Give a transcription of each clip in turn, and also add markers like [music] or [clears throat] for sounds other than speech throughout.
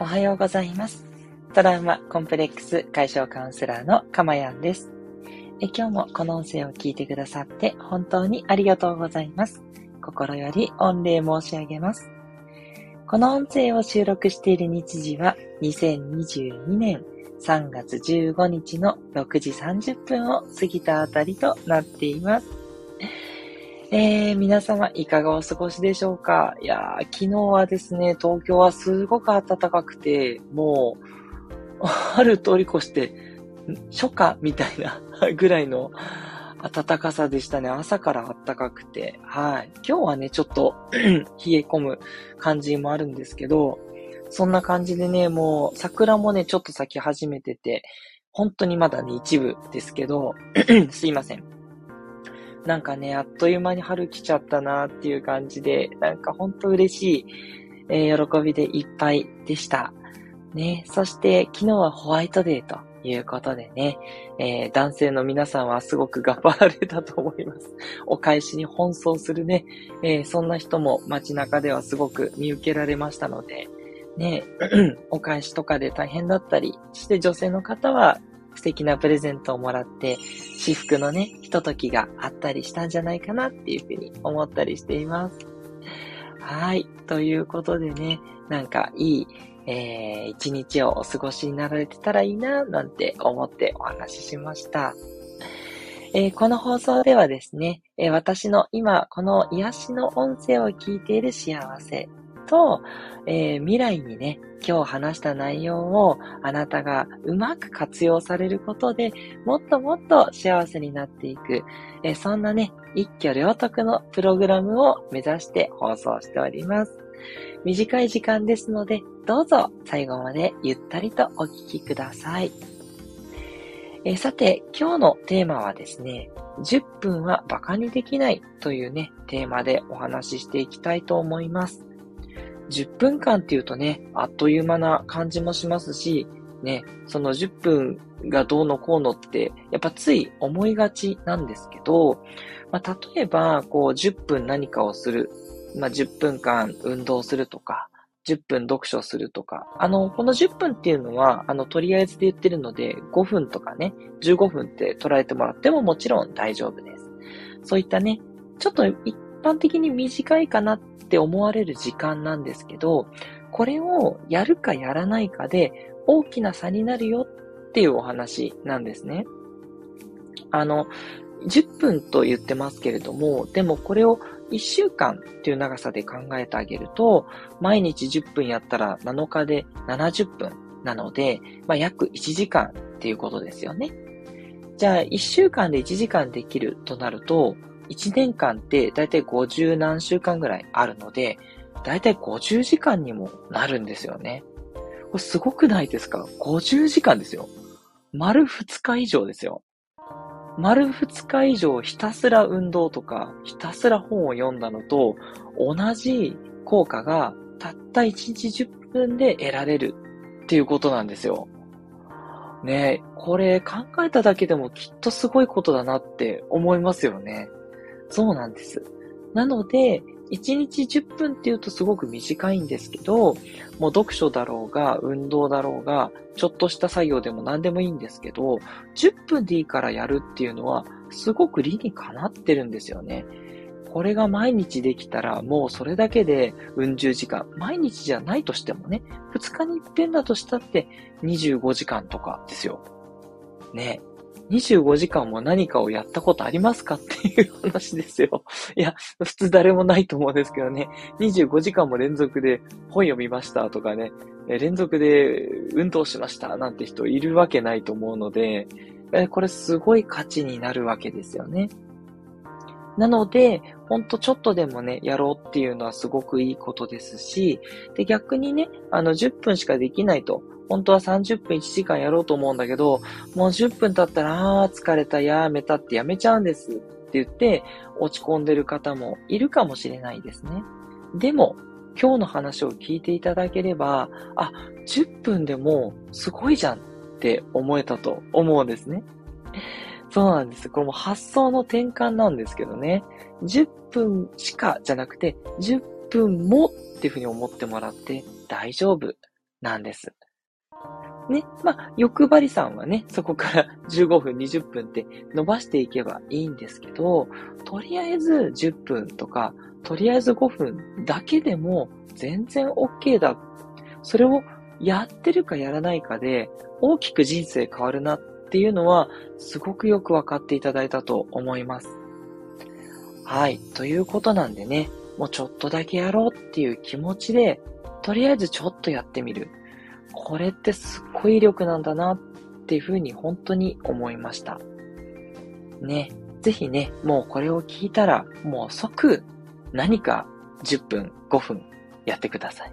おはようございます。トラウマコンプレックス解消カウンセラーのかまやんですえ。今日もこの音声を聞いてくださって本当にありがとうございます。心より御礼申し上げます。この音声を収録している日時は2022年3月15日の6時30分を過ぎたあたりとなっています。えー、皆様いかがお過ごしでしょうか？いや、昨日はですね、東京はすごく暖かくて、もう、[laughs] 春通り越して、初夏みたいな [laughs] ぐらいの暖かさでしたね。朝から暖かくて。はい。今日はね、ちょっと [clears throat] 冷え込む感じもあるんですけど、そんな感じでね、もう桜もね、ちょっと咲き始めてて、本当にまだね、一部ですけど、[clears throat] すいません。なんかね、あっという間に春来ちゃったなっていう感じで、なんかほんと嬉しい、えー、喜びでいっぱいでした。ね、そして昨日はホワイトデーということでね、えー、男性の皆さんはすごく頑張られたと思います。[laughs] お返しに奔走するね、えー、そんな人も街中ではすごく見受けられましたので、ね、[clears throat] お返しとかで大変だったり、して女性の方は素敵なプレゼントをもらって、私服のね、ひとときがあったりしたんじゃないかなっていうふうに思ったりしています。はい。ということでね、なんかいい、えー、一日をお過ごしになられてたらいいな、なんて思ってお話ししました。えー、この放送ではですね、えー、私の今、この癒しの音声を聞いている幸せと、えー、未来にね、今日話した内容をあなたがうまく活用されることでもっともっと幸せになっていく、えー、そんなね、一挙両得のプログラムを目指して放送しております。短い時間ですので、どうぞ最後までゆったりとお聞きください。え、さて、今日のテーマはですね、10分は馬鹿にできないというね、テーマでお話ししていきたいと思います。10分間っていうとね、あっという間な感じもしますし、ね、その10分がどうのこうのって、やっぱつい思いがちなんですけど、まあ、例えば、こう、10分何かをする。まあ、10分間運動するとか、10分読書するとか。あの、この10分っていうのは、あの、とりあえずで言ってるので、5分とかね、15分って捉えてもらってももちろん大丈夫です。そういったね、ちょっと一般的に短いかなって思われる時間なんですけど、これをやるかやらないかで大きな差になるよっていうお話なんですね。あの、10分と言ってますけれども、でもこれを1週間っていう長さで考えてあげると、毎日10分やったら7日で70分なので、まあ、約1時間っていうことですよね。じゃあ、1週間で1時間できるとなると、1年間ってだいたい50何週間ぐらいあるので、だいたい50時間にもなるんですよね。これすごくないですか ?50 時間ですよ。丸2日以上ですよ。丸2日以上ひたすら運動とか、ひたすら本を読んだのと、同じ効果がたった1日10分で得られるっていうことなんですよ。ねこれ考えただけでもきっとすごいことだなって思いますよね。そうなんです。なので、1日10分っていうとすごく短いんですけど、もう読書だろうが、運動だろうが、ちょっとした作業でも何でもいいんですけど、10分でいいからやるっていうのは、すごく理にかなってるんですよね。これが毎日できたら、もうそれだけで、うん十時間、毎日じゃないとしてもね、2日に一遍だとしたって25時間とかですよ。ね。25時間も何かをやったことありますかっていう話ですよ。[laughs] いや、普通誰もないと思うんですけどね。25時間も連続で本読みましたとかね、連続で運動しましたなんて人いるわけないと思うので、これすごい価値になるわけですよね。なので、ほんとちょっとでもね、やろうっていうのはすごくいいことですし、で、逆にね、あの、10分しかできないと。本当は30分1時間やろうと思うんだけど、もう10分経ったら、あー疲れた、やめたってやめちゃうんですって言って、落ち込んでる方もいるかもしれないですね。でも、今日の話を聞いていただければ、あ、10分でもすごいじゃんって思えたと思うんですね。そうなんです。これも発想の転換なんですけどね。10分しかじゃなくて、10分もっていうふうに思ってもらって大丈夫なんです。ね。まあ、欲張りさんはね、そこから [laughs] 15分、20分って伸ばしていけばいいんですけど、とりあえず10分とか、とりあえず5分だけでも全然 OK だ。それをやってるかやらないかで大きく人生変わるなっていうのはすごくよくわかっていただいたと思います。はい。ということなんでね、もうちょっとだけやろうっていう気持ちで、とりあえずちょっとやってみる。これってすっごい威力なんだなっていうふうに本当に思いました。ね。ぜひね、もうこれを聞いたら、もう即何か10分、5分やってください。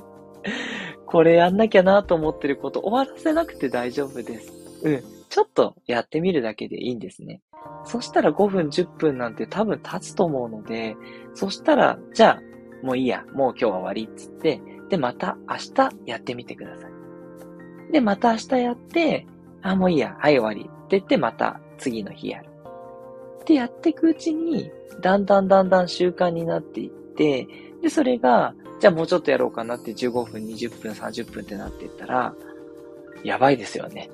[laughs] これやんなきゃなと思ってること終わらせなくて大丈夫です。うん。ちょっとやってみるだけでいいんですね。そしたら5分、10分なんて多分経つと思うので、そしたら、じゃあ、もういいや、もう今日は終わりっつって、で、また明日やってみてください。で、また明日やって、あ、もういいや、はい終わりって言って、また次の日やる。で、やっていくうちに、だんだんだんだん習慣になっていって、で、それが、じゃあもうちょっとやろうかなって15分、20分、30分ってなっていったら、やばいですよね。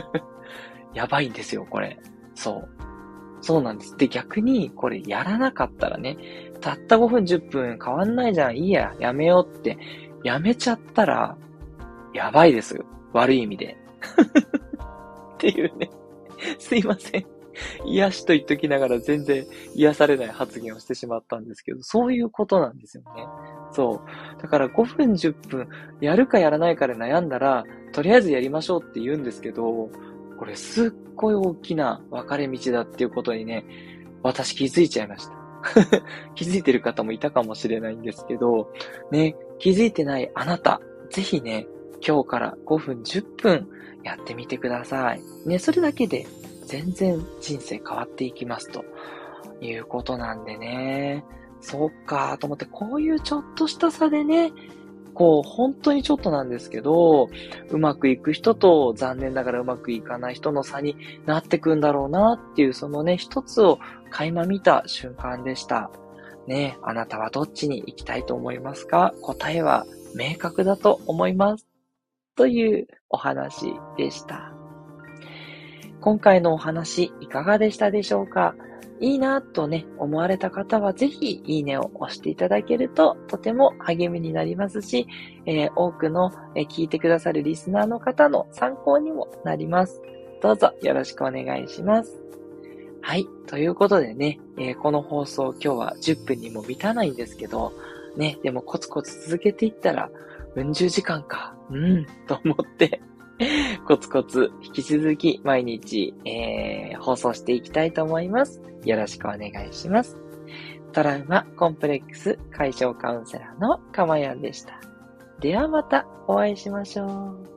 [laughs] やばいんですよ、これ。そう。そうなんです。で、逆に、これやらなかったらね、たった5分、10分変わんないじゃん、いいや、やめようって、やめちゃったら、やばいですよ。悪い意味で。[laughs] っていうね。すいません。癒しと言っときながら全然癒されない発言をしてしまったんですけど、そういうことなんですよね。そう。だから5分10分やるかやらないかで悩んだら、とりあえずやりましょうって言うんですけど、これすっごい大きな分かれ道だっていうことにね、私気づいちゃいました。[laughs] 気づいてる方もいたかもしれないんですけど、ね、気づいてないあなた、ぜひね、今日から5分10分やってみてください。ね、それだけで全然人生変わっていきますということなんでね。そっかと思って、こういうちょっとした差でね、こう、本当にちょっとなんですけど、うまくいく人と残念ながらうまくいかない人の差になってくんだろうなっていう、そのね、一つを垣間見た瞬間でした。ねあなたはどっちに行きたいと思いますか？答えは明確だと思います。というお話でした。今回のお話いかがでしたでしょうか？いいなとね、思われた方はぜひいいねを押していただけるととても励みになりますし、えー、多くの、え、聞いてくださるリスナーの方の参考にもなります。どうぞよろしくお願いします。はい。ということでね、えー、この放送今日は10分にも満たないんですけど、ね、でもコツコツ続けていったら、うん十時間か、うん、と思って [laughs] コツコツ引き続き毎日、えー、放送していきたいと思います。よろしくお願いします。トラウマコンプレックス解消カウンセラーのかまやんでした。ではまたお会いしましょう。